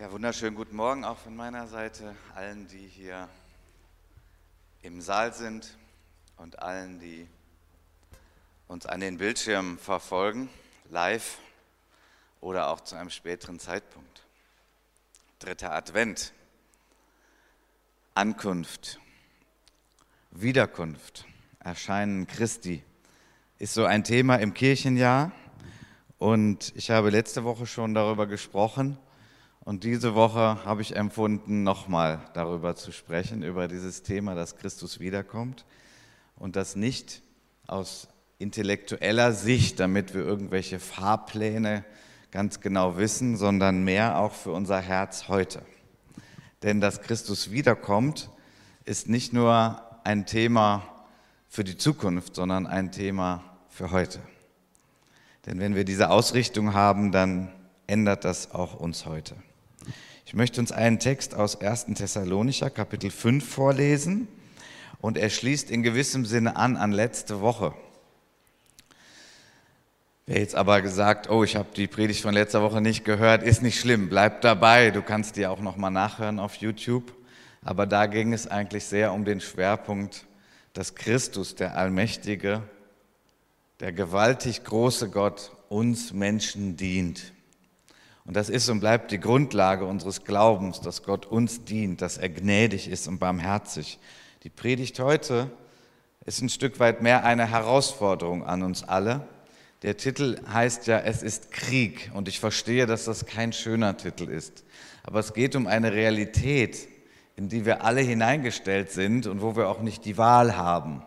Ja, wunderschönen guten Morgen auch von meiner Seite, allen, die hier im Saal sind und allen, die uns an den Bildschirmen verfolgen, live oder auch zu einem späteren Zeitpunkt. Dritter Advent, Ankunft, Wiederkunft, Erscheinen Christi. Ist so ein Thema im Kirchenjahr. Und ich habe letzte Woche schon darüber gesprochen und diese Woche habe ich empfunden, nochmal darüber zu sprechen, über dieses Thema, dass Christus wiederkommt. Und das nicht aus intellektueller Sicht, damit wir irgendwelche Fahrpläne ganz genau wissen, sondern mehr auch für unser Herz heute. Denn dass Christus wiederkommt, ist nicht nur ein Thema für die Zukunft, sondern ein Thema für heute. Denn wenn wir diese Ausrichtung haben, dann ändert das auch uns heute. Ich möchte uns einen Text aus 1. Thessalonicher Kapitel 5 vorlesen und er schließt in gewissem Sinne an an letzte Woche. Wer jetzt aber gesagt, oh, ich habe die Predigt von letzter Woche nicht gehört, ist nicht schlimm, bleib dabei, du kannst die auch noch mal nachhören auf YouTube. Aber da ging es eigentlich sehr um den Schwerpunkt, dass Christus, der Allmächtige, der gewaltig große Gott, uns Menschen dient. Und das ist und bleibt die Grundlage unseres Glaubens, dass Gott uns dient, dass er gnädig ist und barmherzig. Die Predigt heute ist ein Stück weit mehr eine Herausforderung an uns alle. Der Titel heißt ja, es ist Krieg. Und ich verstehe, dass das kein schöner Titel ist. Aber es geht um eine Realität, in die wir alle hineingestellt sind und wo wir auch nicht die Wahl haben.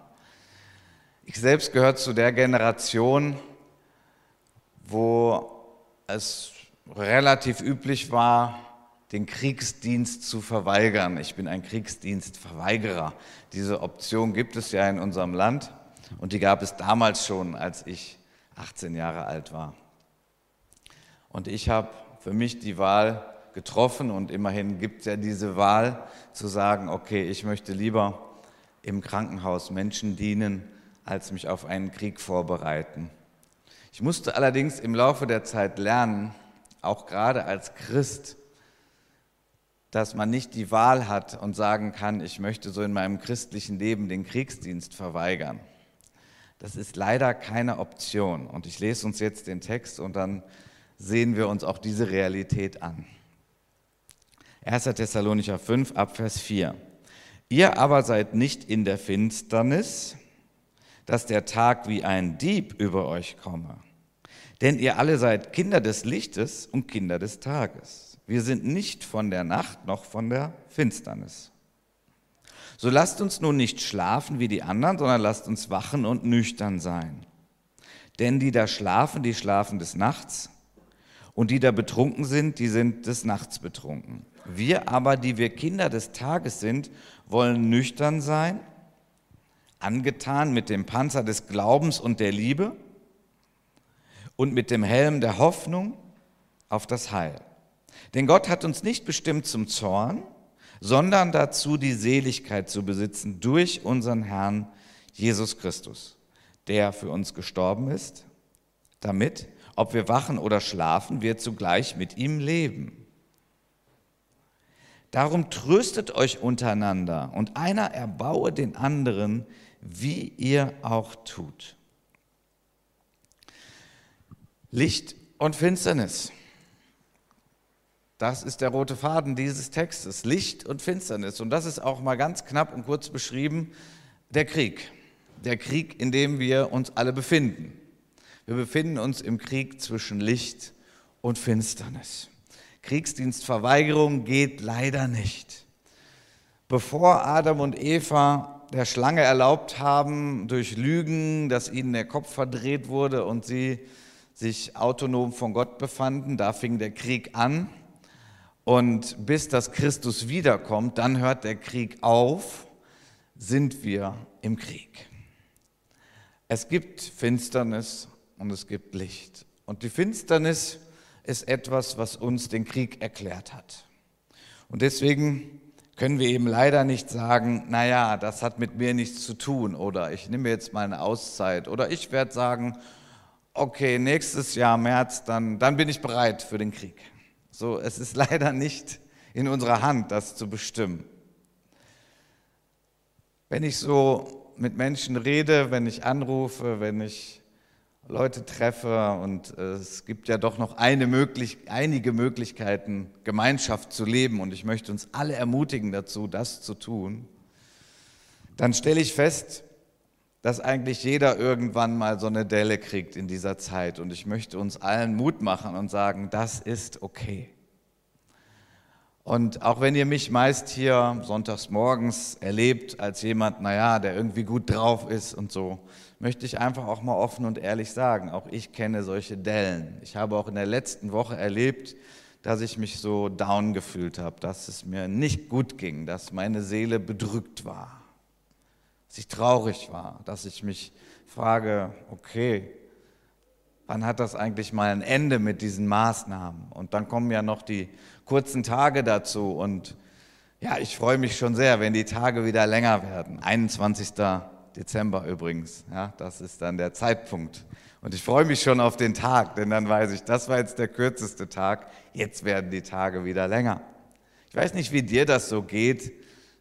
Ich selbst gehöre zu der Generation, wo es relativ üblich war, den Kriegsdienst zu verweigern. Ich bin ein Kriegsdienstverweigerer. Diese Option gibt es ja in unserem Land und die gab es damals schon, als ich 18 Jahre alt war. Und ich habe für mich die Wahl getroffen und immerhin gibt es ja diese Wahl zu sagen, okay, ich möchte lieber im Krankenhaus Menschen dienen, als mich auf einen Krieg vorbereiten. Ich musste allerdings im Laufe der Zeit lernen, auch gerade als Christ, dass man nicht die Wahl hat und sagen kann, ich möchte so in meinem christlichen Leben den Kriegsdienst verweigern. Das ist leider keine Option. Und ich lese uns jetzt den Text und dann sehen wir uns auch diese Realität an. 1. Thessalonicher 5 Abvers 4. Ihr aber seid nicht in der Finsternis, dass der Tag wie ein Dieb über euch komme. Denn ihr alle seid Kinder des Lichtes und Kinder des Tages. Wir sind nicht von der Nacht noch von der Finsternis. So lasst uns nun nicht schlafen wie die anderen, sondern lasst uns wachen und nüchtern sein. Denn die da schlafen, die schlafen des Nachts, und die da betrunken sind, die sind des Nachts betrunken. Wir aber, die wir Kinder des Tages sind, wollen nüchtern sein, angetan mit dem Panzer des Glaubens und der Liebe und mit dem Helm der Hoffnung auf das Heil. Denn Gott hat uns nicht bestimmt zum Zorn, sondern dazu die Seligkeit zu besitzen durch unseren Herrn Jesus Christus, der für uns gestorben ist, damit, ob wir wachen oder schlafen, wir zugleich mit ihm leben. Darum tröstet euch untereinander und einer erbaue den anderen, wie ihr auch tut. Licht und Finsternis. Das ist der rote Faden dieses Textes. Licht und Finsternis. Und das ist auch mal ganz knapp und kurz beschrieben der Krieg. Der Krieg, in dem wir uns alle befinden. Wir befinden uns im Krieg zwischen Licht und Finsternis. Kriegsdienstverweigerung geht leider nicht. Bevor Adam und Eva der Schlange erlaubt haben, durch Lügen, dass ihnen der Kopf verdreht wurde und sie sich autonom von Gott befanden. Da fing der Krieg an. Und bis das Christus wiederkommt, dann hört der Krieg auf, sind wir im Krieg. Es gibt Finsternis und es gibt Licht. Und die Finsternis ist etwas, was uns den Krieg erklärt hat. Und deswegen können wir eben leider nicht sagen, naja, das hat mit mir nichts zu tun oder ich nehme jetzt mal eine Auszeit oder ich werde sagen, okay, nächstes Jahr März, dann, dann bin ich bereit für den Krieg. So, es ist leider nicht in unserer Hand, das zu bestimmen. Wenn ich so mit Menschen rede, wenn ich anrufe, wenn ich Leute treffe und es gibt ja doch noch möglich, einige Möglichkeiten, Gemeinschaft zu leben und ich möchte uns alle ermutigen dazu, das zu tun, dann stelle ich fest, dass eigentlich jeder irgendwann mal so eine Delle kriegt in dieser Zeit und ich möchte uns allen Mut machen und sagen, das ist okay. Und auch wenn ihr mich meist hier sonntags morgens erlebt als jemand, naja, der irgendwie gut drauf ist und so, möchte ich einfach auch mal offen und ehrlich sagen, auch ich kenne solche Dellen. Ich habe auch in der letzten Woche erlebt, dass ich mich so down gefühlt habe, dass es mir nicht gut ging, dass meine Seele bedrückt war, dass ich traurig war, dass ich mich frage, okay, wann hat das eigentlich mal ein Ende mit diesen Maßnahmen? Und dann kommen ja noch die kurzen Tage dazu. Und ja, ich freue mich schon sehr, wenn die Tage wieder länger werden. 21. Dezember übrigens, ja, das ist dann der Zeitpunkt. Und ich freue mich schon auf den Tag, denn dann weiß ich, das war jetzt der kürzeste Tag, jetzt werden die Tage wieder länger. Ich weiß nicht, wie dir das so geht,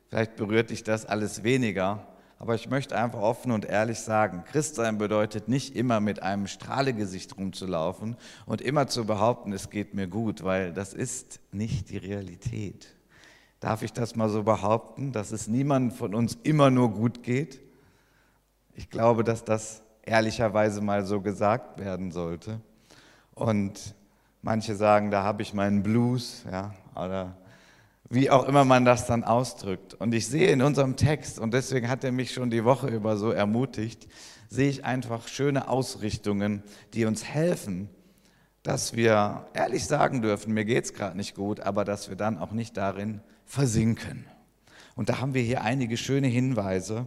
vielleicht berührt dich das alles weniger, aber ich möchte einfach offen und ehrlich sagen, Christsein bedeutet nicht immer mit einem Strahlegesicht rumzulaufen und immer zu behaupten, es geht mir gut, weil das ist nicht die Realität. Darf ich das mal so behaupten, dass es niemandem von uns immer nur gut geht? Ich glaube, dass das ehrlicherweise mal so gesagt werden sollte. Und manche sagen, da habe ich meinen Blues, ja, oder wie auch immer man das dann ausdrückt. Und ich sehe in unserem Text, und deswegen hat er mich schon die Woche über so ermutigt, sehe ich einfach schöne Ausrichtungen, die uns helfen, dass wir ehrlich sagen dürfen, mir geht es gerade nicht gut, aber dass wir dann auch nicht darin versinken. Und da haben wir hier einige schöne Hinweise.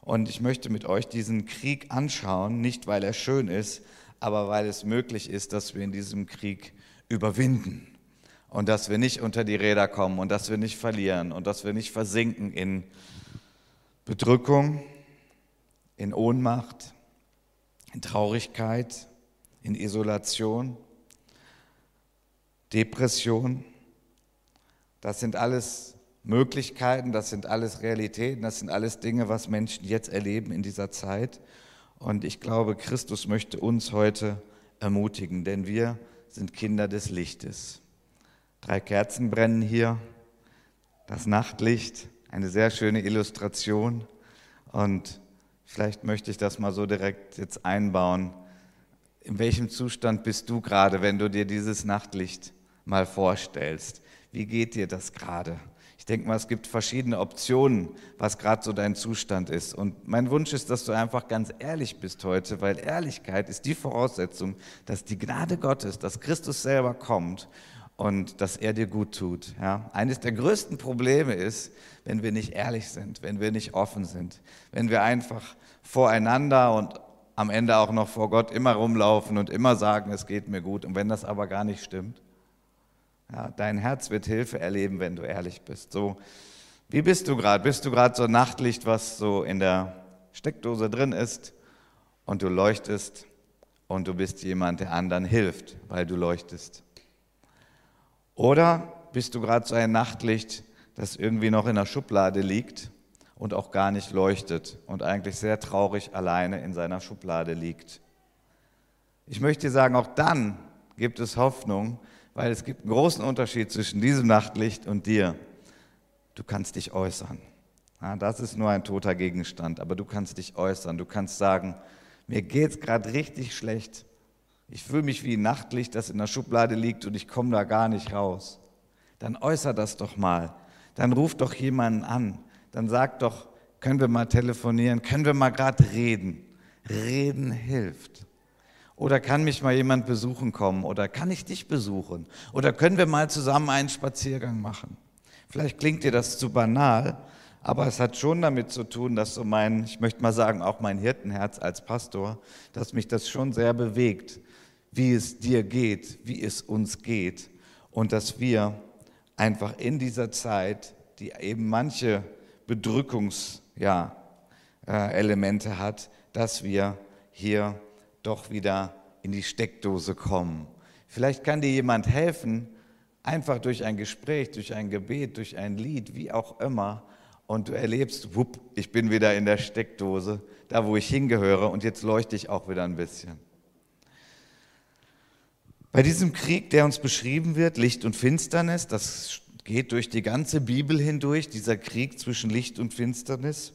Und ich möchte mit euch diesen Krieg anschauen, nicht weil er schön ist, aber weil es möglich ist, dass wir in diesem Krieg überwinden und dass wir nicht unter die Räder kommen und dass wir nicht verlieren und dass wir nicht versinken in Bedrückung, in Ohnmacht, in Traurigkeit, in Isolation, Depression. Das sind alles Möglichkeiten, das sind alles Realitäten, das sind alles Dinge, was Menschen jetzt erleben in dieser Zeit. Und ich glaube, Christus möchte uns heute ermutigen, denn wir sind Kinder des Lichtes. Drei Kerzen brennen hier, das Nachtlicht, eine sehr schöne Illustration. Und vielleicht möchte ich das mal so direkt jetzt einbauen. In welchem Zustand bist du gerade, wenn du dir dieses Nachtlicht mal vorstellst? Wie geht dir das gerade? Ich denke mal, es gibt verschiedene Optionen, was gerade so dein Zustand ist. Und mein Wunsch ist, dass du einfach ganz ehrlich bist heute, weil Ehrlichkeit ist die Voraussetzung, dass die Gnade Gottes, dass Christus selber kommt und dass er dir gut tut. Ja? Eines der größten Probleme ist, wenn wir nicht ehrlich sind, wenn wir nicht offen sind, wenn wir einfach voreinander und am Ende auch noch vor Gott immer rumlaufen und immer sagen, es geht mir gut. Und wenn das aber gar nicht stimmt, ja, dein Herz wird Hilfe erleben, wenn du ehrlich bist. So, wie bist du gerade? Bist du gerade so Nachtlicht, was so in der Steckdose drin ist und du leuchtest und du bist jemand, der anderen hilft, weil du leuchtest? Oder bist du gerade so ein Nachtlicht, das irgendwie noch in der Schublade liegt und auch gar nicht leuchtet und eigentlich sehr traurig alleine in seiner Schublade liegt? Ich möchte dir sagen, auch dann gibt es Hoffnung, weil es gibt einen großen Unterschied zwischen diesem Nachtlicht und dir. Du kannst dich äußern. Ja, das ist nur ein toter Gegenstand, aber du kannst dich äußern. Du kannst sagen, mir geht es gerade richtig schlecht. Ich fühle mich wie ein Nachtlicht, das in der Schublade liegt und ich komme da gar nicht raus. Dann äußer das doch mal. Dann ruf doch jemanden an. Dann sag doch, können wir mal telefonieren? Können wir mal gerade reden? Reden hilft. Oder kann mich mal jemand besuchen kommen? Oder kann ich dich besuchen? Oder können wir mal zusammen einen Spaziergang machen? Vielleicht klingt dir das zu banal, aber es hat schon damit zu tun, dass so mein, ich möchte mal sagen, auch mein Hirtenherz als Pastor, dass mich das schon sehr bewegt, wie es dir geht, wie es uns geht und dass wir einfach in dieser Zeit, die eben manche Bedrückungselemente ja, äh, hat, dass wir hier doch wieder in die Steckdose kommen. Vielleicht kann dir jemand helfen, Einfach durch ein Gespräch, durch ein Gebet, durch ein Lied, wie auch immer. Und du erlebst, wupp, ich bin wieder in der Steckdose, da wo ich hingehöre und jetzt leuchte ich auch wieder ein bisschen. Bei diesem Krieg, der uns beschrieben wird, Licht und Finsternis, das geht durch die ganze Bibel hindurch, dieser Krieg zwischen Licht und Finsternis.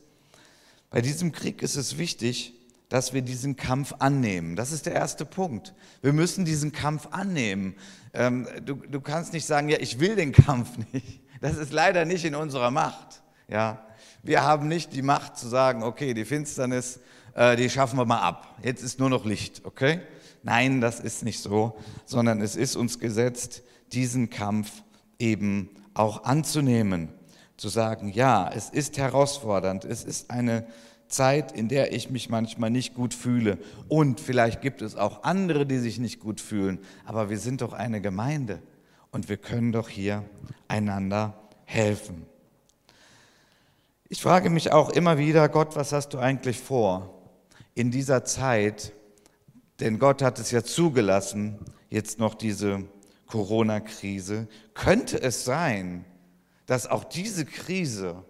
Bei diesem Krieg ist es wichtig, dass wir diesen Kampf annehmen. Das ist der erste Punkt. Wir müssen diesen Kampf annehmen. Ähm, du, du kannst nicht sagen, ja, ich will den Kampf nicht. Das ist leider nicht in unserer Macht. Ja, wir haben nicht die Macht zu sagen, okay, die Finsternis, äh, die schaffen wir mal ab. Jetzt ist nur noch Licht, okay? Nein, das ist nicht so, sondern es ist uns gesetzt, diesen Kampf eben auch anzunehmen, zu sagen, ja, es ist herausfordernd, es ist eine Zeit, in der ich mich manchmal nicht gut fühle. Und vielleicht gibt es auch andere, die sich nicht gut fühlen. Aber wir sind doch eine Gemeinde und wir können doch hier einander helfen. Ich frage mich auch immer wieder, Gott, was hast du eigentlich vor in dieser Zeit? Denn Gott hat es ja zugelassen, jetzt noch diese Corona-Krise. Könnte es sein, dass auch diese Krise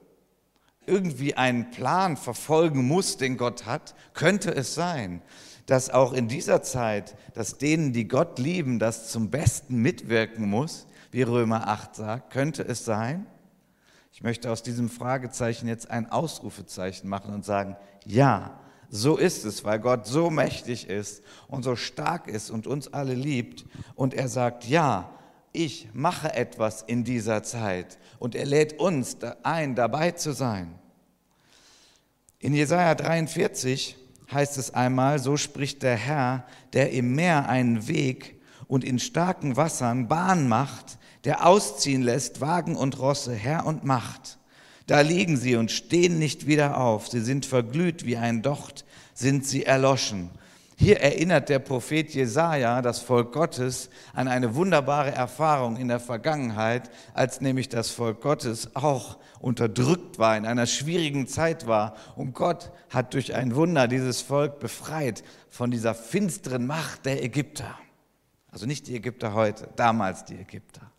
irgendwie einen Plan verfolgen muss, den Gott hat, könnte es sein, dass auch in dieser Zeit, dass denen, die Gott lieben, das zum Besten mitwirken muss, wie Römer 8 sagt, könnte es sein? Ich möchte aus diesem Fragezeichen jetzt ein Ausrufezeichen machen und sagen, ja, so ist es, weil Gott so mächtig ist und so stark ist und uns alle liebt. Und er sagt, ja, ich mache etwas in dieser Zeit und er lädt uns ein, dabei zu sein. In Jesaja 43 heißt es einmal, so spricht der Herr, der im Meer einen Weg und in starken Wassern Bahn macht, der ausziehen lässt Wagen und Rosse, Herr und Macht. Da liegen sie und stehen nicht wieder auf, sie sind verglüht wie ein Docht, sind sie erloschen. Hier erinnert der Prophet Jesaja das Volk Gottes an eine wunderbare Erfahrung in der Vergangenheit, als nämlich das Volk Gottes auch unterdrückt war, in einer schwierigen Zeit war. Und Gott hat durch ein Wunder dieses Volk befreit von dieser finsteren Macht der Ägypter. Also nicht die Ägypter heute, damals die Ägypter.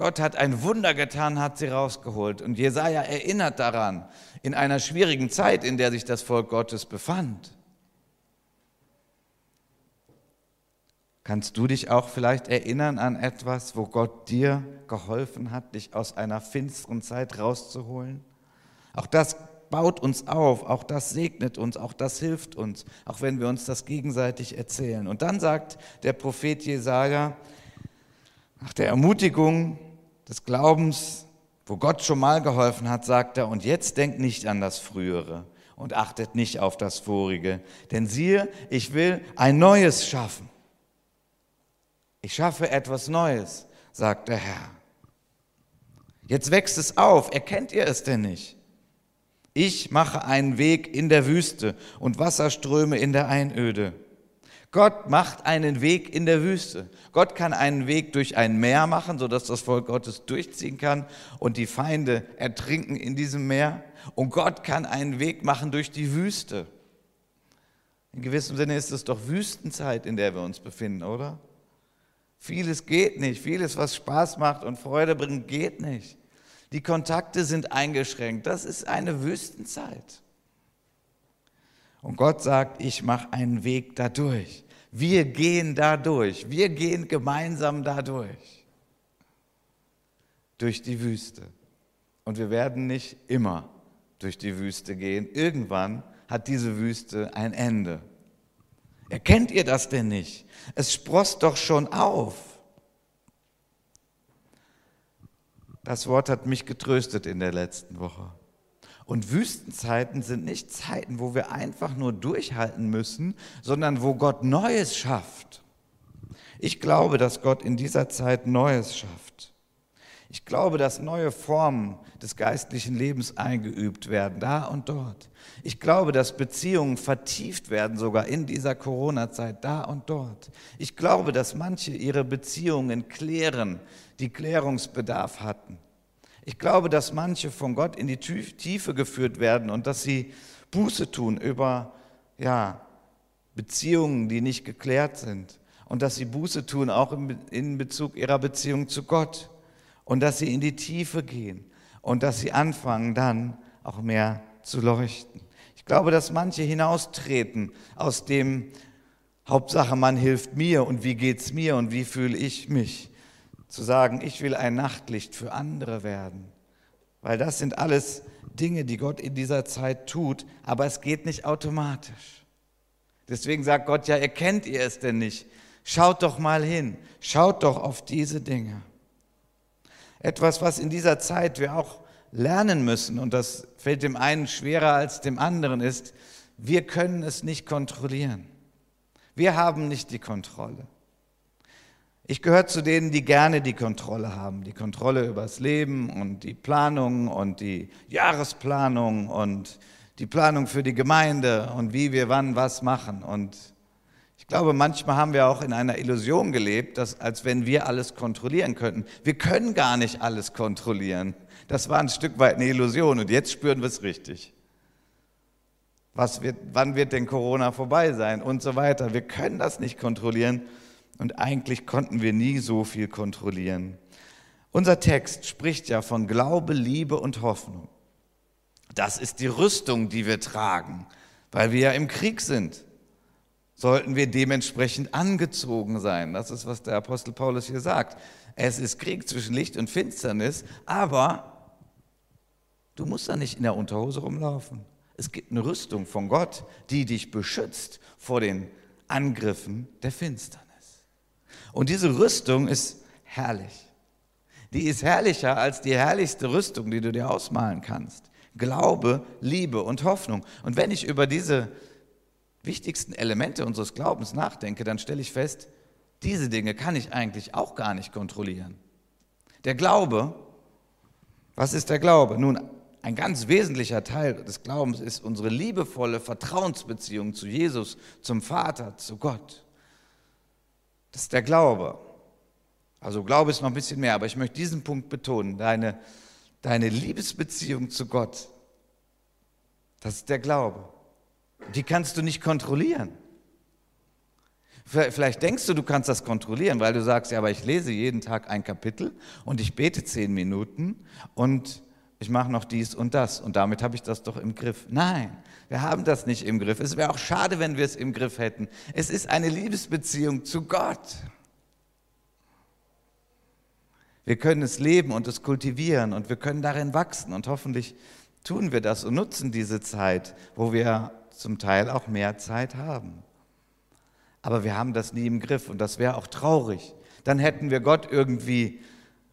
Gott hat ein Wunder getan, hat sie rausgeholt. Und Jesaja erinnert daran, in einer schwierigen Zeit, in der sich das Volk Gottes befand. Kannst du dich auch vielleicht erinnern an etwas, wo Gott dir geholfen hat, dich aus einer finsteren Zeit rauszuholen? Auch das baut uns auf, auch das segnet uns, auch das hilft uns, auch wenn wir uns das gegenseitig erzählen. Und dann sagt der Prophet Jesaja, nach der Ermutigung des Glaubens, wo Gott schon mal geholfen hat, sagt er, und jetzt denkt nicht an das Frühere und achtet nicht auf das Vorige, denn siehe, ich will ein Neues schaffen. Ich schaffe etwas Neues, sagt der Herr. Jetzt wächst es auf, erkennt ihr es denn nicht? Ich mache einen Weg in der Wüste und Wasserströme in der Einöde. Gott macht einen Weg in der Wüste. Gott kann einen Weg durch ein Meer machen, sodass das Volk Gottes durchziehen kann und die Feinde ertrinken in diesem Meer. Und Gott kann einen Weg machen durch die Wüste. In gewissem Sinne ist es doch Wüstenzeit, in der wir uns befinden, oder? Vieles geht nicht, vieles, was Spaß macht und Freude bringt, geht nicht. Die Kontakte sind eingeschränkt. Das ist eine Wüstenzeit. Und Gott sagt, ich mache einen Weg dadurch. Wir gehen dadurch. Wir gehen gemeinsam dadurch. Durch die Wüste. Und wir werden nicht immer durch die Wüste gehen. Irgendwann hat diese Wüste ein Ende. Erkennt ihr das denn nicht? Es sproßt doch schon auf. Das Wort hat mich getröstet in der letzten Woche. Und Wüstenzeiten sind nicht Zeiten, wo wir einfach nur durchhalten müssen, sondern wo Gott Neues schafft. Ich glaube, dass Gott in dieser Zeit Neues schafft. Ich glaube, dass neue Formen des geistlichen Lebens eingeübt werden, da und dort. Ich glaube, dass Beziehungen vertieft werden, sogar in dieser Corona-Zeit, da und dort. Ich glaube, dass manche ihre Beziehungen klären, die Klärungsbedarf hatten. Ich glaube, dass manche von Gott in die Tiefe geführt werden und dass sie Buße tun über ja, Beziehungen, die nicht geklärt sind und dass sie Buße tun, auch in Bezug ihrer Beziehung zu Gott und dass sie in die Tiefe gehen und dass sie anfangen dann auch mehr zu leuchten. Ich glaube, dass manche hinaustreten aus dem Hauptsache, man hilft mir und wie geht's mir und wie fühle ich mich. Zu sagen, ich will ein Nachtlicht für andere werden. Weil das sind alles Dinge, die Gott in dieser Zeit tut, aber es geht nicht automatisch. Deswegen sagt Gott, ja, erkennt ihr es denn nicht? Schaut doch mal hin, schaut doch auf diese Dinge. Etwas, was in dieser Zeit wir auch lernen müssen, und das fällt dem einen schwerer als dem anderen, ist, wir können es nicht kontrollieren. Wir haben nicht die Kontrolle. Ich gehöre zu denen, die gerne die Kontrolle haben, die Kontrolle über das Leben und die Planung und die Jahresplanung und die Planung für die Gemeinde und wie wir wann was machen. Und ich glaube, manchmal haben wir auch in einer Illusion gelebt, dass, als wenn wir alles kontrollieren könnten. Wir können gar nicht alles kontrollieren. Das war ein Stück weit eine Illusion und jetzt spüren wir es richtig. Was wird, wann wird denn Corona vorbei sein und so weiter. Wir können das nicht kontrollieren und eigentlich konnten wir nie so viel kontrollieren. Unser Text spricht ja von Glaube, Liebe und Hoffnung. Das ist die Rüstung, die wir tragen, weil wir ja im Krieg sind. Sollten wir dementsprechend angezogen sein. Das ist, was der Apostel Paulus hier sagt. Es ist Krieg zwischen Licht und Finsternis, aber du musst da nicht in der Unterhose rumlaufen. Es gibt eine Rüstung von Gott, die dich beschützt vor den Angriffen der Finsternis. Und diese Rüstung ist herrlich. Die ist herrlicher als die herrlichste Rüstung, die du dir ausmalen kannst. Glaube, Liebe und Hoffnung. Und wenn ich über diese wichtigsten Elemente unseres Glaubens nachdenke, dann stelle ich fest, diese Dinge kann ich eigentlich auch gar nicht kontrollieren. Der Glaube, was ist der Glaube? Nun, ein ganz wesentlicher Teil des Glaubens ist unsere liebevolle Vertrauensbeziehung zu Jesus, zum Vater, zu Gott. Das ist der Glaube. Also Glaube ist noch ein bisschen mehr, aber ich möchte diesen Punkt betonen. Deine, deine Liebesbeziehung zu Gott, das ist der Glaube. Die kannst du nicht kontrollieren. Vielleicht denkst du, du kannst das kontrollieren, weil du sagst, ja, aber ich lese jeden Tag ein Kapitel und ich bete zehn Minuten und ich mache noch dies und das und damit habe ich das doch im Griff. Nein, wir haben das nicht im Griff. Es wäre auch schade, wenn wir es im Griff hätten. Es ist eine Liebesbeziehung zu Gott. Wir können es leben und es kultivieren und wir können darin wachsen und hoffentlich tun wir das und nutzen diese Zeit, wo wir zum Teil auch mehr Zeit haben. Aber wir haben das nie im Griff und das wäre auch traurig. Dann hätten wir Gott irgendwie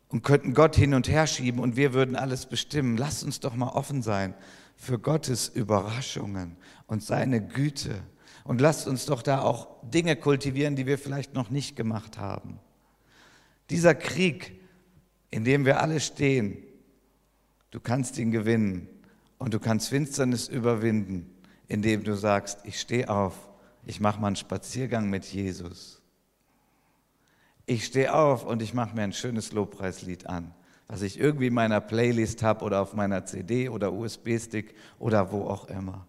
und könnten Gott hin und her schieben und wir würden alles bestimmen. Lasst uns doch mal offen sein für Gottes Überraschungen und seine Güte. Und lasst uns doch da auch Dinge kultivieren, die wir vielleicht noch nicht gemacht haben. Dieser Krieg, in dem wir alle stehen, du kannst ihn gewinnen und du kannst Finsternis überwinden, indem du sagst, ich stehe auf, ich mache mal einen Spaziergang mit Jesus ich stehe auf und ich mache mir ein schönes Lobpreislied an, was ich irgendwie in meiner Playlist habe oder auf meiner CD oder USB-Stick oder wo auch immer.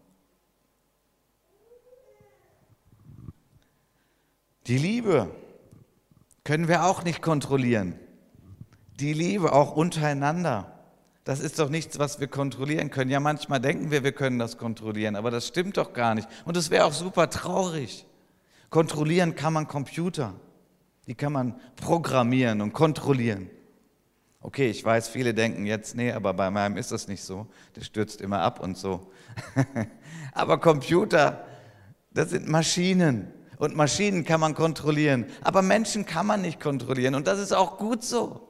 Die Liebe können wir auch nicht kontrollieren. Die Liebe auch untereinander. Das ist doch nichts, was wir kontrollieren können. Ja, manchmal denken wir, wir können das kontrollieren, aber das stimmt doch gar nicht. Und es wäre auch super traurig. Kontrollieren kann man Computer. Die kann man programmieren und kontrollieren. Okay, ich weiß, viele denken jetzt, nee, aber bei meinem ist das nicht so. Der stürzt immer ab und so. aber Computer, das sind Maschinen. Und Maschinen kann man kontrollieren. Aber Menschen kann man nicht kontrollieren. Und das ist auch gut so.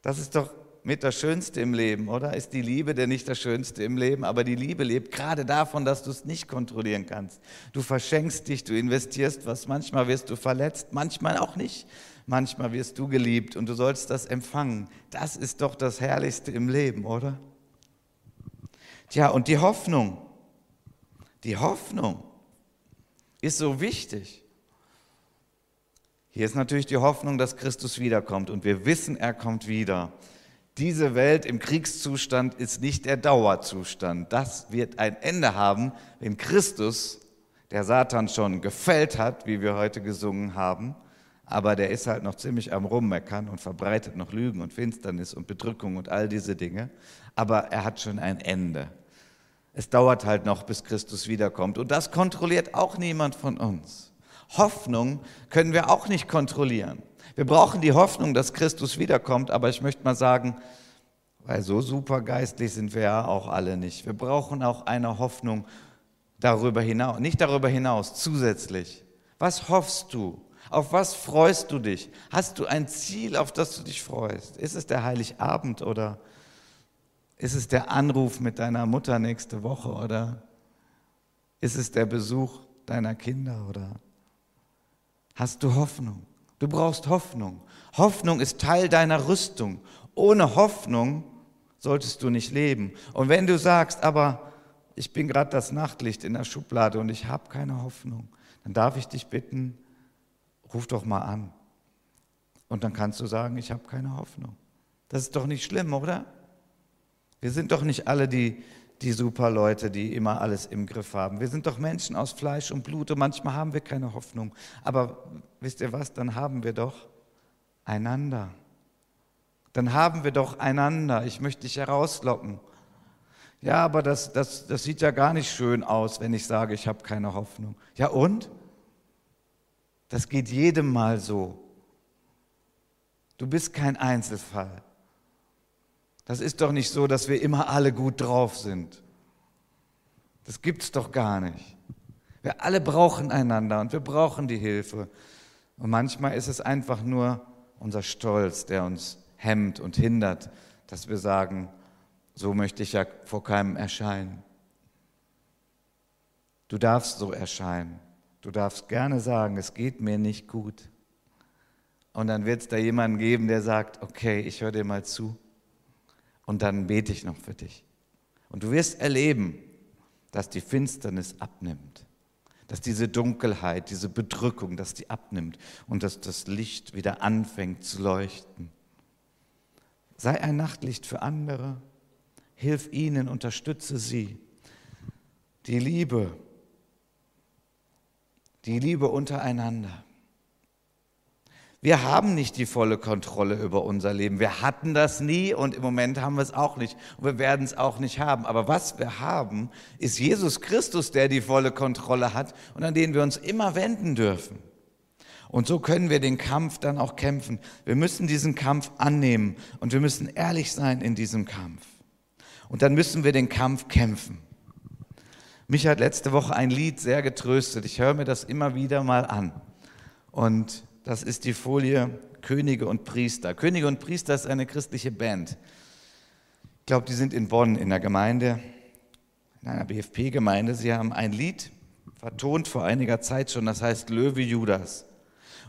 Das ist doch mit das Schönste im Leben, oder? Ist die Liebe denn nicht das Schönste im Leben? Aber die Liebe lebt gerade davon, dass du es nicht kontrollieren kannst. Du verschenkst dich, du investierst was, manchmal wirst du verletzt, manchmal auch nicht. Manchmal wirst du geliebt und du sollst das empfangen. Das ist doch das Herrlichste im Leben, oder? Tja, und die Hoffnung, die Hoffnung ist so wichtig. Hier ist natürlich die Hoffnung, dass Christus wiederkommt und wir wissen, er kommt wieder. Diese Welt im Kriegszustand ist nicht der Dauerzustand. Das wird ein Ende haben, wenn Christus, der Satan schon gefällt hat, wie wir heute gesungen haben, aber der ist halt noch ziemlich am Rummeckern und verbreitet noch Lügen und Finsternis und Bedrückung und all diese Dinge. Aber er hat schon ein Ende. Es dauert halt noch, bis Christus wiederkommt. Und das kontrolliert auch niemand von uns. Hoffnung können wir auch nicht kontrollieren. Wir brauchen die Hoffnung, dass Christus wiederkommt, aber ich möchte mal sagen, weil so super geistlich sind wir ja auch alle nicht. Wir brauchen auch eine Hoffnung darüber hinaus, nicht darüber hinaus, zusätzlich. Was hoffst du? Auf was freust du dich? Hast du ein Ziel, auf das du dich freust? Ist es der Heiligabend oder ist es der Anruf mit deiner Mutter nächste Woche oder ist es der Besuch deiner Kinder oder hast du Hoffnung? Du brauchst Hoffnung. Hoffnung ist Teil deiner Rüstung. Ohne Hoffnung solltest du nicht leben. Und wenn du sagst, aber ich bin gerade das Nachtlicht in der Schublade und ich habe keine Hoffnung, dann darf ich dich bitten, ruf doch mal an. Und dann kannst du sagen, ich habe keine Hoffnung. Das ist doch nicht schlimm, oder? Wir sind doch nicht alle die, die super Leute, die immer alles im Griff haben. Wir sind doch Menschen aus Fleisch und Blut und manchmal haben wir keine Hoffnung. Aber wisst ihr was, dann haben wir doch einander dann haben wir doch einander. Ich möchte dich herauslocken. Ja, aber das, das, das sieht ja gar nicht schön aus, wenn ich sage, ich habe keine Hoffnung. Ja und? Das geht jedem mal so. Du bist kein Einzelfall. Das ist doch nicht so, dass wir immer alle gut drauf sind. Das gibt es doch gar nicht. Wir alle brauchen einander und wir brauchen die Hilfe. Und manchmal ist es einfach nur unser Stolz, der uns hemmt und hindert, dass wir sagen, so möchte ich ja vor keinem erscheinen. Du darfst so erscheinen. Du darfst gerne sagen, es geht mir nicht gut. Und dann wird es da jemanden geben, der sagt, okay, ich höre dir mal zu. Und dann bete ich noch für dich. Und du wirst erleben, dass die Finsternis abnimmt. Dass diese Dunkelheit, diese Bedrückung, dass die abnimmt und dass das Licht wieder anfängt zu leuchten. Sei ein Nachtlicht für andere. Hilf ihnen, unterstütze sie. Die Liebe, die Liebe untereinander. Wir haben nicht die volle Kontrolle über unser Leben. Wir hatten das nie und im Moment haben wir es auch nicht und wir werden es auch nicht haben. Aber was wir haben, ist Jesus Christus, der die volle Kontrolle hat und an den wir uns immer wenden dürfen. Und so können wir den Kampf dann auch kämpfen. Wir müssen diesen Kampf annehmen und wir müssen ehrlich sein in diesem Kampf. Und dann müssen wir den Kampf kämpfen. Mich hat letzte Woche ein Lied sehr getröstet. Ich höre mir das immer wieder mal an. Und das ist die Folie Könige und Priester. Könige und Priester ist eine christliche Band. Ich glaube, die sind in Bonn in der Gemeinde, in einer BFP-Gemeinde. Sie haben ein Lied vertont vor einiger Zeit schon, das heißt Löwe Judas.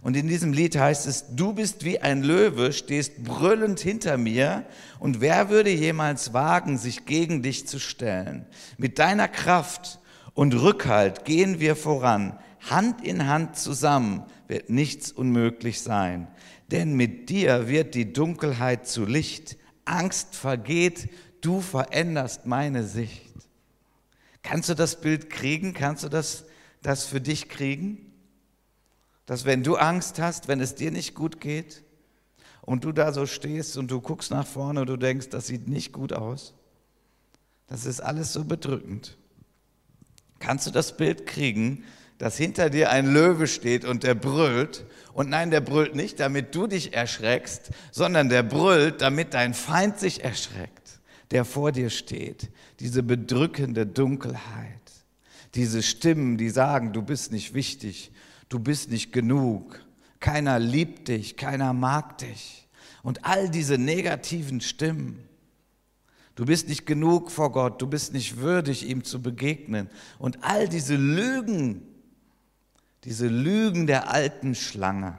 Und in diesem Lied heißt es, du bist wie ein Löwe, stehst brüllend hinter mir und wer würde jemals wagen, sich gegen dich zu stellen? Mit deiner Kraft und Rückhalt gehen wir voran, Hand in Hand zusammen wird nichts unmöglich sein. Denn mit dir wird die Dunkelheit zu Licht, Angst vergeht, du veränderst meine Sicht. Kannst du das Bild kriegen? Kannst du das, das für dich kriegen? dass wenn du Angst hast, wenn es dir nicht gut geht und du da so stehst und du guckst nach vorne und du denkst, das sieht nicht gut aus, das ist alles so bedrückend. Kannst du das Bild kriegen, dass hinter dir ein Löwe steht und der brüllt? Und nein, der brüllt nicht, damit du dich erschreckst, sondern der brüllt, damit dein Feind sich erschreckt, der vor dir steht. Diese bedrückende Dunkelheit, diese Stimmen, die sagen, du bist nicht wichtig, du bist nicht genug, keiner liebt dich, keiner mag dich. Und all diese negativen Stimmen, du bist nicht genug vor Gott, du bist nicht würdig, ihm zu begegnen. Und all diese Lügen, diese Lügen der alten Schlange.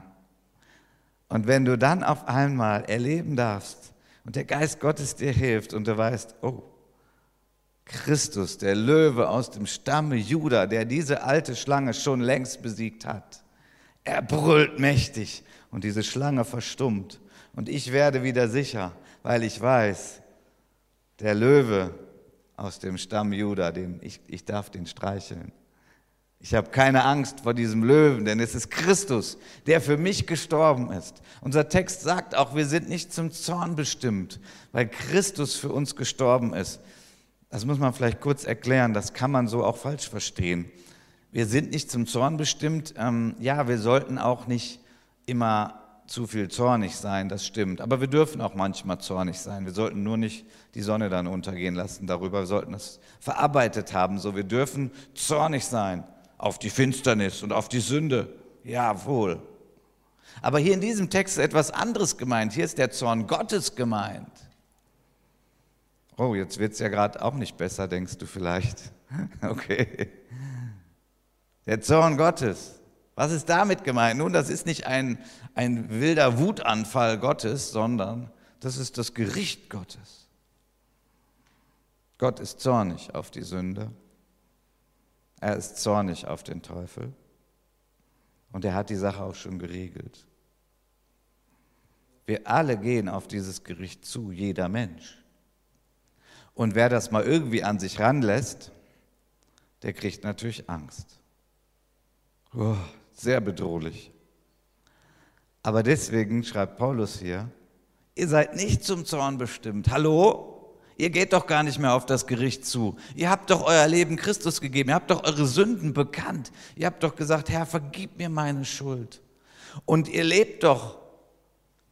Und wenn du dann auf einmal erleben darfst und der Geist Gottes dir hilft und du weißt, oh, Christus, der Löwe aus dem Stamme Juda, der diese alte Schlange schon längst besiegt hat. Er brüllt mächtig und diese Schlange verstummt. Und ich werde wieder sicher, weil ich weiß, der Löwe aus dem Stamm Juda, den ich, ich darf den streicheln. Ich habe keine Angst vor diesem Löwen, denn es ist Christus, der für mich gestorben ist. Unser Text sagt auch, wir sind nicht zum Zorn bestimmt, weil Christus für uns gestorben ist. Das muss man vielleicht kurz erklären, das kann man so auch falsch verstehen. Wir sind nicht zum Zorn bestimmt. Ähm, ja, wir sollten auch nicht immer zu viel zornig sein, das stimmt. Aber wir dürfen auch manchmal zornig sein. Wir sollten nur nicht die Sonne dann untergehen lassen darüber. Wir sollten das verarbeitet haben. So, wir dürfen zornig sein auf die Finsternis und auf die Sünde. Jawohl. Aber hier in diesem Text ist etwas anderes gemeint. Hier ist der Zorn Gottes gemeint. Oh, jetzt wird es ja gerade auch nicht besser, denkst du vielleicht. Okay. Der Zorn Gottes. Was ist damit gemeint? Nun, das ist nicht ein, ein wilder Wutanfall Gottes, sondern das ist das Gericht Gottes. Gott ist zornig auf die Sünde. Er ist zornig auf den Teufel. Und er hat die Sache auch schon geregelt. Wir alle gehen auf dieses Gericht zu, jeder Mensch. Und wer das mal irgendwie an sich ranlässt, der kriegt natürlich Angst. Oh, sehr bedrohlich. Aber deswegen schreibt Paulus hier, ihr seid nicht zum Zorn bestimmt. Hallo? Ihr geht doch gar nicht mehr auf das Gericht zu. Ihr habt doch euer Leben Christus gegeben. Ihr habt doch eure Sünden bekannt. Ihr habt doch gesagt, Herr, vergib mir meine Schuld. Und ihr lebt doch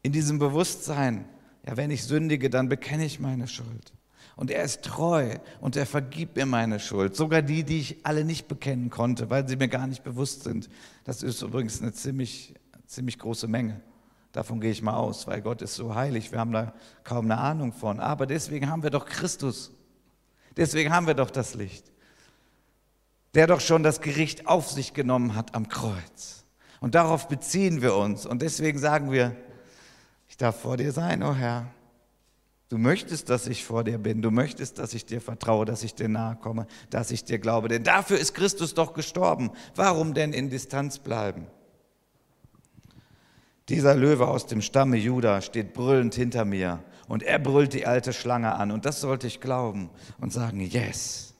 in diesem Bewusstsein, ja, wenn ich sündige, dann bekenne ich meine Schuld. Und er ist treu und er vergibt mir meine Schuld. Sogar die, die ich alle nicht bekennen konnte, weil sie mir gar nicht bewusst sind. Das ist übrigens eine ziemlich, ziemlich große Menge. Davon gehe ich mal aus, weil Gott ist so heilig. Wir haben da kaum eine Ahnung von. Aber deswegen haben wir doch Christus. Deswegen haben wir doch das Licht. Der doch schon das Gericht auf sich genommen hat am Kreuz. Und darauf beziehen wir uns. Und deswegen sagen wir, ich darf vor dir sein, o oh Herr. Du möchtest, dass ich vor dir bin. Du möchtest, dass ich dir vertraue, dass ich dir nahe komme, dass ich dir glaube. Denn dafür ist Christus doch gestorben. Warum denn in Distanz bleiben? Dieser Löwe aus dem Stamme Juda steht brüllend hinter mir und er brüllt die alte Schlange an und das sollte ich glauben und sagen, yes,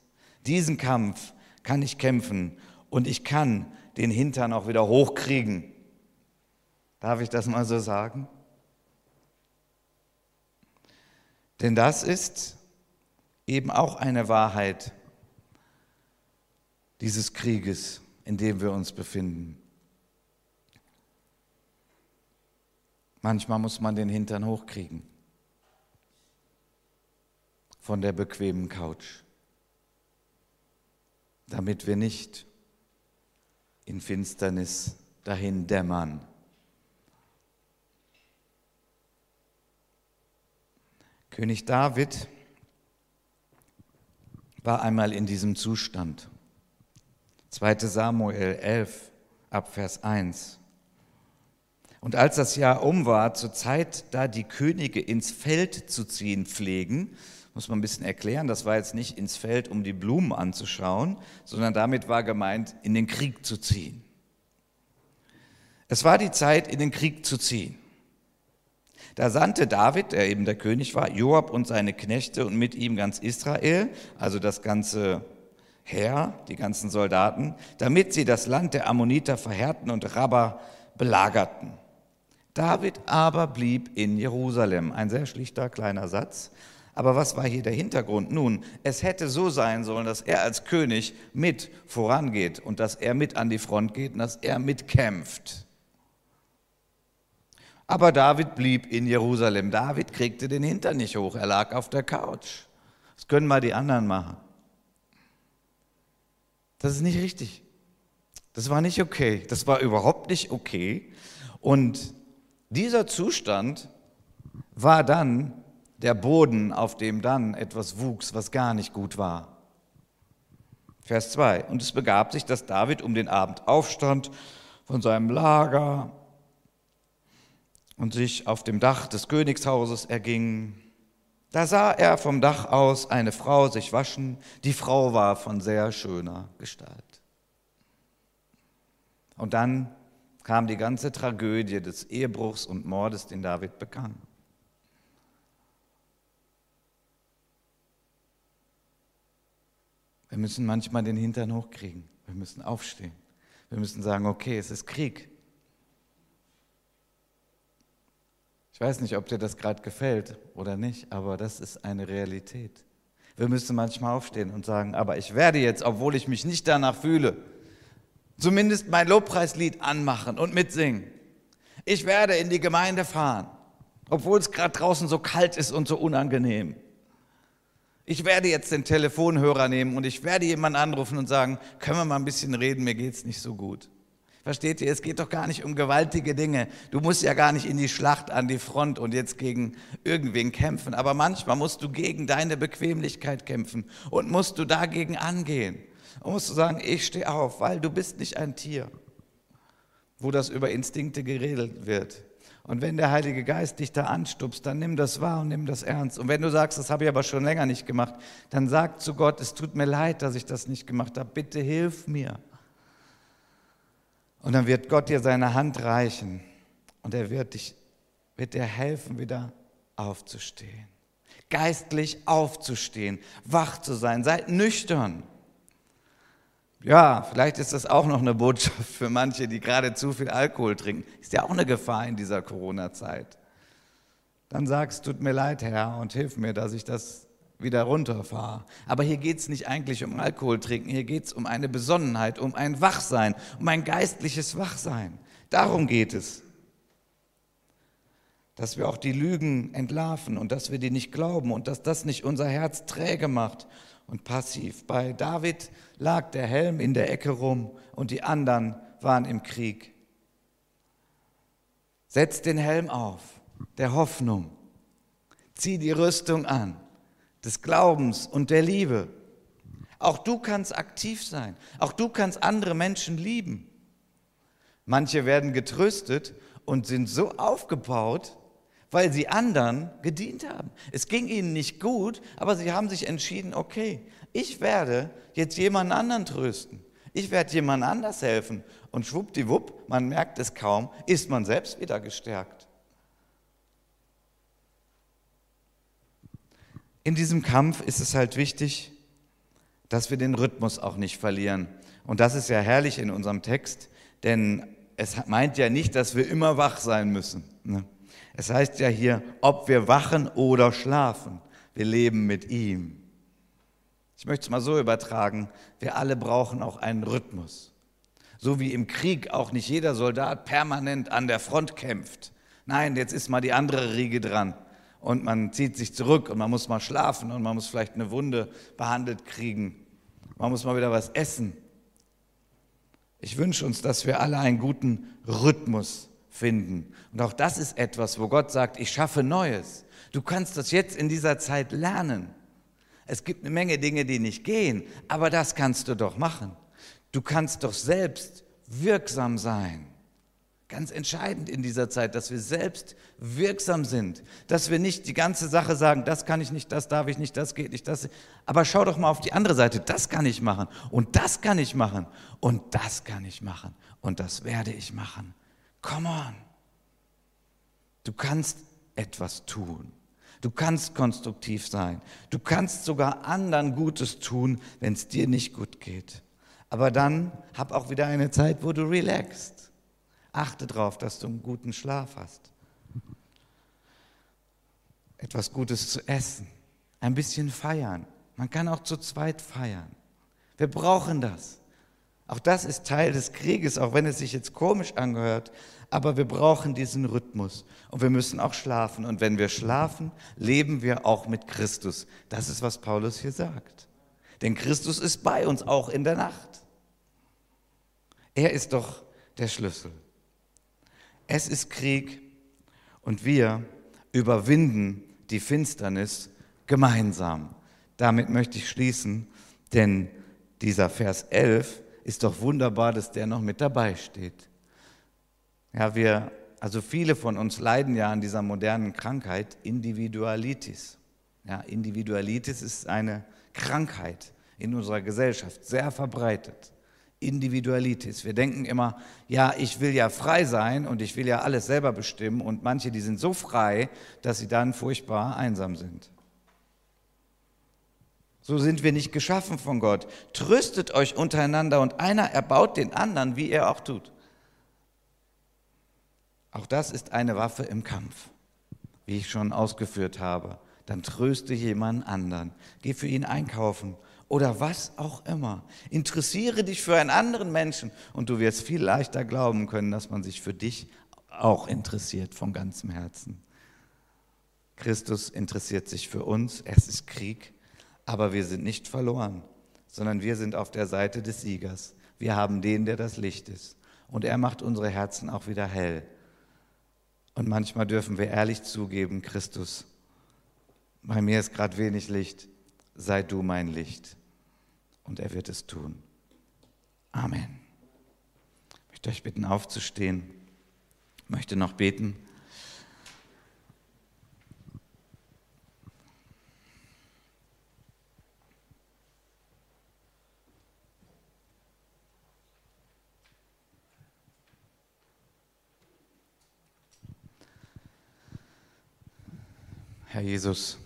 diesen Kampf kann ich kämpfen und ich kann den Hintern auch wieder hochkriegen. Darf ich das mal so sagen? Denn das ist eben auch eine Wahrheit dieses Krieges, in dem wir uns befinden. Manchmal muss man den Hintern hochkriegen von der bequemen Couch, damit wir nicht in Finsternis dahin dämmern. König David war einmal in diesem Zustand. 2 Samuel 11 ab Vers 1. Und als das Jahr um war, zur Zeit, da die Könige ins Feld zu ziehen pflegen, muss man ein bisschen erklären, das war jetzt nicht ins Feld, um die Blumen anzuschauen, sondern damit war gemeint, in den Krieg zu ziehen. Es war die Zeit, in den Krieg zu ziehen. Da sandte David, der eben der König war, Joab und seine Knechte und mit ihm ganz Israel, also das ganze Heer, die ganzen Soldaten, damit sie das Land der Ammoniter verhärten und Rabba belagerten. David aber blieb in Jerusalem. Ein sehr schlichter kleiner Satz. Aber was war hier der Hintergrund? Nun, es hätte so sein sollen, dass er als König mit vorangeht und dass er mit an die Front geht und dass er mitkämpft. Aber David blieb in Jerusalem. David kriegte den Hintern nicht hoch, er lag auf der Couch. Das können mal die anderen machen. Das ist nicht richtig. Das war nicht okay. Das war überhaupt nicht okay. Und dieser Zustand war dann der Boden, auf dem dann etwas wuchs, was gar nicht gut war. Vers 2. Und es begab sich, dass David um den Abend aufstand von seinem Lager und sich auf dem Dach des Königshauses erging. Da sah er vom Dach aus eine Frau sich waschen. Die Frau war von sehr schöner Gestalt. Und dann kam die ganze Tragödie des Ehebruchs und Mordes, den David begann. Wir müssen manchmal den Hintern hochkriegen. Wir müssen aufstehen. Wir müssen sagen, okay, es ist Krieg. Ich weiß nicht, ob dir das gerade gefällt oder nicht, aber das ist eine Realität. Wir müssen manchmal aufstehen und sagen, aber ich werde jetzt, obwohl ich mich nicht danach fühle, zumindest mein Lobpreislied anmachen und mitsingen. Ich werde in die Gemeinde fahren, obwohl es gerade draußen so kalt ist und so unangenehm. Ich werde jetzt den Telefonhörer nehmen und ich werde jemanden anrufen und sagen, können wir mal ein bisschen reden, mir geht es nicht so gut. Versteht ihr, es geht doch gar nicht um gewaltige Dinge. Du musst ja gar nicht in die Schlacht an die Front und jetzt gegen irgendwen kämpfen. Aber manchmal musst du gegen deine Bequemlichkeit kämpfen und musst du dagegen angehen. Und musst sagen, ich stehe auf, weil du bist nicht ein Tier, wo das über Instinkte geredet wird. Und wenn der Heilige Geist dich da anstupst, dann nimm das wahr und nimm das ernst. Und wenn du sagst, das habe ich aber schon länger nicht gemacht, dann sag zu Gott, es tut mir leid, dass ich das nicht gemacht habe. Bitte hilf mir. Und dann wird Gott dir seine Hand reichen und er wird, dich, wird dir helfen, wieder aufzustehen. Geistlich aufzustehen, wach zu sein, seid nüchtern. Ja, vielleicht ist das auch noch eine Botschaft für manche, die gerade zu viel Alkohol trinken. Ist ja auch eine Gefahr in dieser Corona-Zeit. Dann sagst, tut mir leid, Herr, und hilf mir, dass ich das wieder runterfahre. Aber hier geht es nicht eigentlich um Alkohol trinken, hier geht es um eine Besonnenheit, um ein Wachsein, um ein geistliches Wachsein. Darum geht es. Dass wir auch die Lügen entlarven und dass wir die nicht glauben und dass das nicht unser Herz träge macht und passiv. Bei David lag der Helm in der Ecke rum und die anderen waren im Krieg. Setz den Helm auf, der Hoffnung. Zieh die Rüstung an, des Glaubens und der Liebe. Auch du kannst aktiv sein. Auch du kannst andere Menschen lieben. Manche werden getröstet und sind so aufgebaut, weil sie anderen gedient haben. Es ging ihnen nicht gut, aber sie haben sich entschieden, okay, ich werde jetzt jemanden anderen trösten. Ich werde jemand anders helfen. Und schwuppdiwupp, man merkt es kaum, ist man selbst wieder gestärkt. In diesem Kampf ist es halt wichtig, dass wir den Rhythmus auch nicht verlieren. Und das ist ja herrlich in unserem Text, denn es meint ja nicht, dass wir immer wach sein müssen. Ne? Es heißt ja hier, ob wir wachen oder schlafen, wir leben mit ihm. Ich möchte es mal so übertragen, wir alle brauchen auch einen Rhythmus. So wie im Krieg auch nicht jeder Soldat permanent an der Front kämpft. Nein, jetzt ist mal die andere Riege dran und man zieht sich zurück und man muss mal schlafen und man muss vielleicht eine Wunde behandelt kriegen. Man muss mal wieder was essen. Ich wünsche uns, dass wir alle einen guten Rhythmus finden. Und auch das ist etwas, wo Gott sagt, ich schaffe Neues. Du kannst das jetzt in dieser Zeit lernen. Es gibt eine Menge Dinge, die nicht gehen, aber das kannst du doch machen. Du kannst doch selbst wirksam sein. Ganz entscheidend in dieser Zeit, dass wir selbst wirksam sind, dass wir nicht die ganze Sache sagen, das kann ich nicht, das darf ich nicht, das geht nicht, das. Aber schau doch mal auf die andere Seite, das kann ich machen und das kann ich machen und das kann ich machen und das werde ich machen. Come on. Du kannst etwas tun. Du kannst konstruktiv sein. Du kannst sogar anderen Gutes tun, wenn es dir nicht gut geht. Aber dann hab auch wieder eine Zeit, wo du relaxst. Achte darauf, dass du einen guten Schlaf hast. Etwas Gutes zu essen. Ein bisschen feiern. Man kann auch zu zweit feiern. Wir brauchen das. Auch das ist Teil des Krieges, auch wenn es sich jetzt komisch angehört. Aber wir brauchen diesen Rhythmus und wir müssen auch schlafen. Und wenn wir schlafen, leben wir auch mit Christus. Das ist, was Paulus hier sagt. Denn Christus ist bei uns auch in der Nacht. Er ist doch der Schlüssel. Es ist Krieg und wir überwinden die Finsternis gemeinsam. Damit möchte ich schließen, denn dieser Vers 11 ist doch wunderbar, dass der noch mit dabei steht. Ja, wir, also viele von uns leiden ja an dieser modernen Krankheit Individualitis. Ja, Individualitis ist eine Krankheit in unserer Gesellschaft, sehr verbreitet. Individualitis. Wir denken immer, ja, ich will ja frei sein und ich will ja alles selber bestimmen und manche, die sind so frei, dass sie dann furchtbar einsam sind. So sind wir nicht geschaffen von Gott. Tröstet euch untereinander und einer erbaut den anderen, wie er auch tut. Auch das ist eine Waffe im Kampf, wie ich schon ausgeführt habe. Dann tröste jemanden anderen, geh für ihn einkaufen oder was auch immer. Interessiere dich für einen anderen Menschen und du wirst viel leichter glauben können, dass man sich für dich auch interessiert von ganzem Herzen. Christus interessiert sich für uns, es ist Krieg, aber wir sind nicht verloren, sondern wir sind auf der Seite des Siegers. Wir haben den, der das Licht ist. Und er macht unsere Herzen auch wieder hell. Und manchmal dürfen wir ehrlich zugeben, Christus, bei mir ist gerade wenig Licht, sei du mein Licht. Und er wird es tun. Amen. Ich möchte euch bitten, aufzustehen. Ich möchte noch beten. Herr Jesus,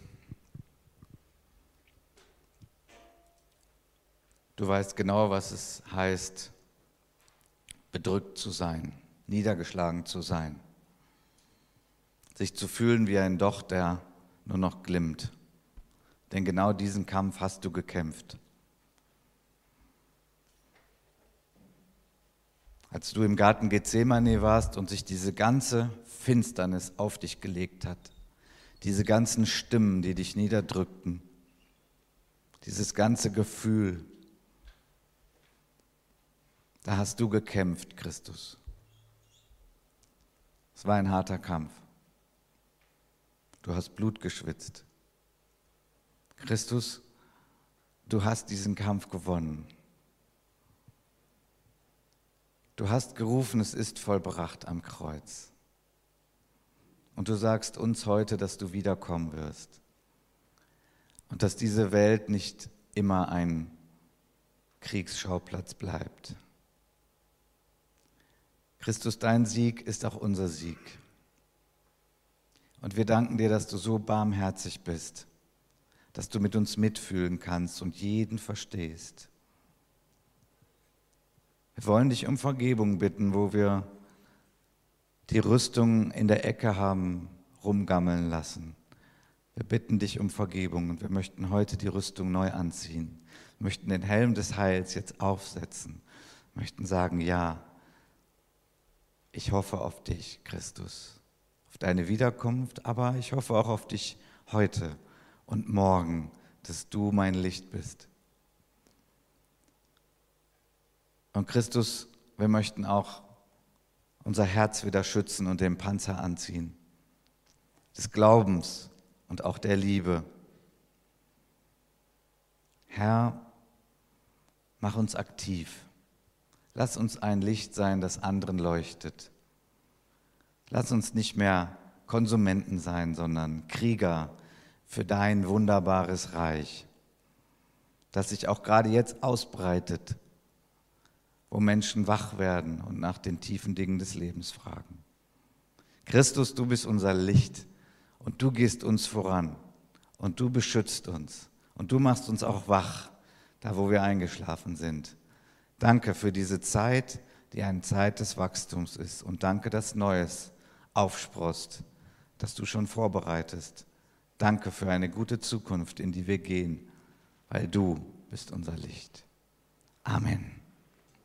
du weißt genau, was es heißt, bedrückt zu sein, niedergeschlagen zu sein, sich zu fühlen wie ein Docht, der nur noch glimmt. Denn genau diesen Kampf hast du gekämpft. Als du im Garten Gethsemane warst und sich diese ganze Finsternis auf dich gelegt hat, diese ganzen Stimmen, die dich niederdrückten, dieses ganze Gefühl, da hast du gekämpft, Christus. Es war ein harter Kampf. Du hast Blut geschwitzt. Christus, du hast diesen Kampf gewonnen. Du hast gerufen, es ist vollbracht am Kreuz. Und du sagst uns heute, dass du wiederkommen wirst. Und dass diese Welt nicht immer ein Kriegsschauplatz bleibt. Christus, dein Sieg ist auch unser Sieg. Und wir danken dir, dass du so barmherzig bist, dass du mit uns mitfühlen kannst und jeden verstehst. Wir wollen dich um Vergebung bitten, wo wir die Rüstung in der Ecke haben rumgammeln lassen. Wir bitten dich um Vergebung und wir möchten heute die Rüstung neu anziehen. Wir möchten den Helm des Heils jetzt aufsetzen. Wir möchten sagen, ja, ich hoffe auf dich, Christus, auf deine Wiederkunft, aber ich hoffe auch auf dich heute und morgen, dass du mein Licht bist. Und Christus, wir möchten auch unser Herz wieder schützen und den Panzer anziehen. Des Glaubens und auch der Liebe. Herr, mach uns aktiv. Lass uns ein Licht sein, das anderen leuchtet. Lass uns nicht mehr Konsumenten sein, sondern Krieger für dein wunderbares Reich, das sich auch gerade jetzt ausbreitet wo Menschen wach werden und nach den tiefen Dingen des Lebens fragen. Christus, du bist unser Licht und du gehst uns voran und du beschützt uns und du machst uns auch wach, da wo wir eingeschlafen sind. Danke für diese Zeit, die eine Zeit des Wachstums ist und danke, dass Neues aufsprost, dass du schon vorbereitest. Danke für eine gute Zukunft, in die wir gehen, weil du bist unser Licht. Amen.